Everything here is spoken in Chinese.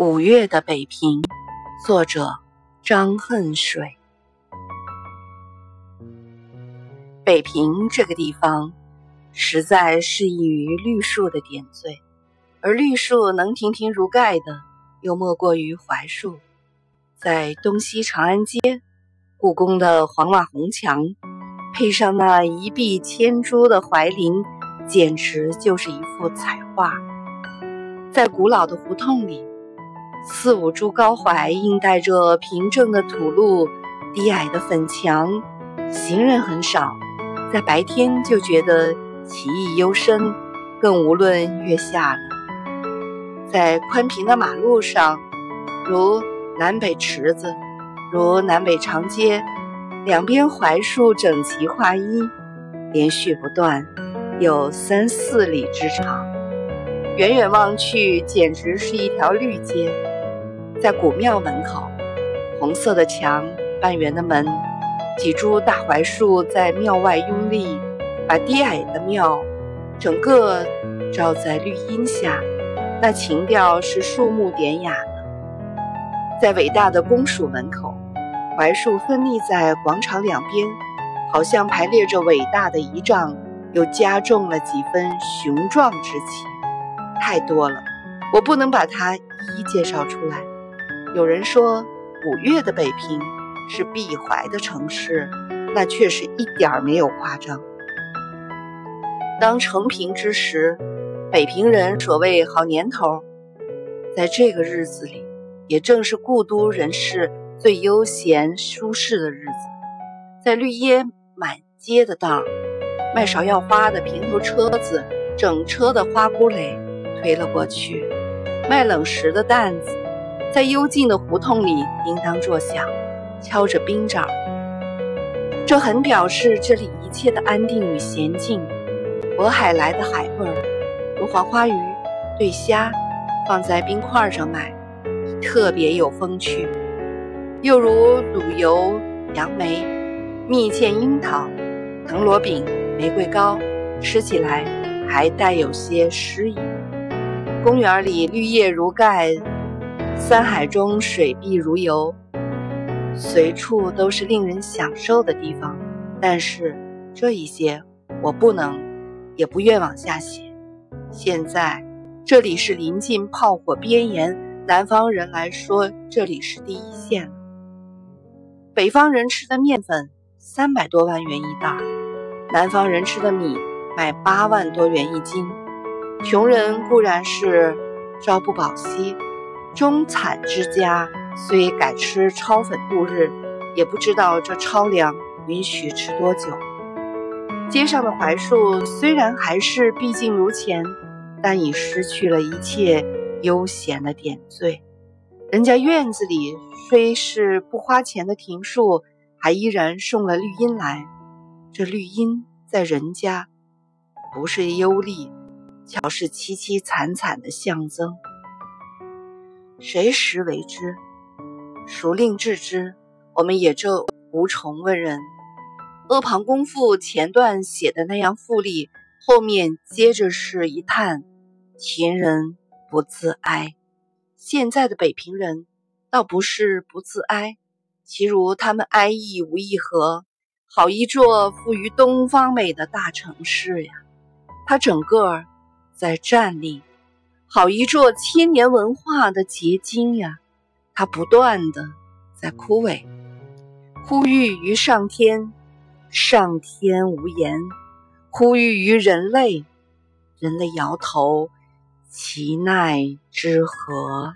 五月的北平，作者张恨水。北平这个地方，实在适宜于绿树的点缀，而绿树能亭亭如盖的，又莫过于槐树。在东西长安街，故宫的黄瓦红墙，配上那一碧千株的槐林，简直就是一幅彩画。在古老的胡同里。四五株高槐映带着平整的土路，低矮的粉墙，行人很少，在白天就觉得奇异幽深，更无论月下了。在宽平的马路上，如南北池子，如南北长街，两边槐树整齐划一，连续不断，有三四里之长，远远望去，简直是一条绿街。在古庙门口，红色的墙，半圆的门，几株大槐树在庙外拥立，把低矮的庙整个罩在绿荫下，那情调是肃穆典雅的。在伟大的公署门口，槐树分立在广场两边，好像排列着伟大的仪仗，又加重了几分雄壮之气。太多了，我不能把它一一介绍出来。有人说五月的北平是闭怀的城市，那确实一点儿没有夸张。当成平之时，北平人所谓好年头，在这个日子里，也正是故都人士最悠闲舒适的日子。在绿叶满街的道儿，卖芍药花的平头车子，整车的花骨蕾推了过去；卖冷食的担子。在幽静的胡同里叮当作响，敲着冰爪，这很表示这里一切的安定与娴静。渤海来的海味儿，如黄花鱼、对虾，放在冰块上卖，特别有风趣；又如卤油、杨梅、蜜饯樱桃、藤萝饼、玫瑰糕，吃起来还带有些诗意。公园里绿叶如盖。三海中水碧如油，随处都是令人享受的地方。但是这一些我不能，也不愿往下写。现在这里是临近炮火边沿，南方人来说这里是第一线。北方人吃的面粉三百多万元一袋，南方人吃的米卖八万多元一斤。穷人固然是朝不保夕。中产之家虽改吃糙粉度日，也不知道这糙粮允许吃多久。街上的槐树虽然还是毕竟如前，但已失去了一切悠闲的点缀。人家院子里虽是不花钱的庭树，还依然送了绿荫来。这绿荫在人家不是幽丽，巧是凄凄惨惨的象征。谁识为之？孰令治之？我们也就无从问人。阿房宫赋前段写的那样富丽，后面接着是一叹：秦人不自哀。现在的北平人倒不是不自哀，其如他们哀亦无一何。好一座富于东方美的大城市呀！它整个在站立。好一座千年文化的结晶呀！它不断的在枯萎，呼吁于上天，上天无言；呼吁于人类，人类摇头，其奈之何？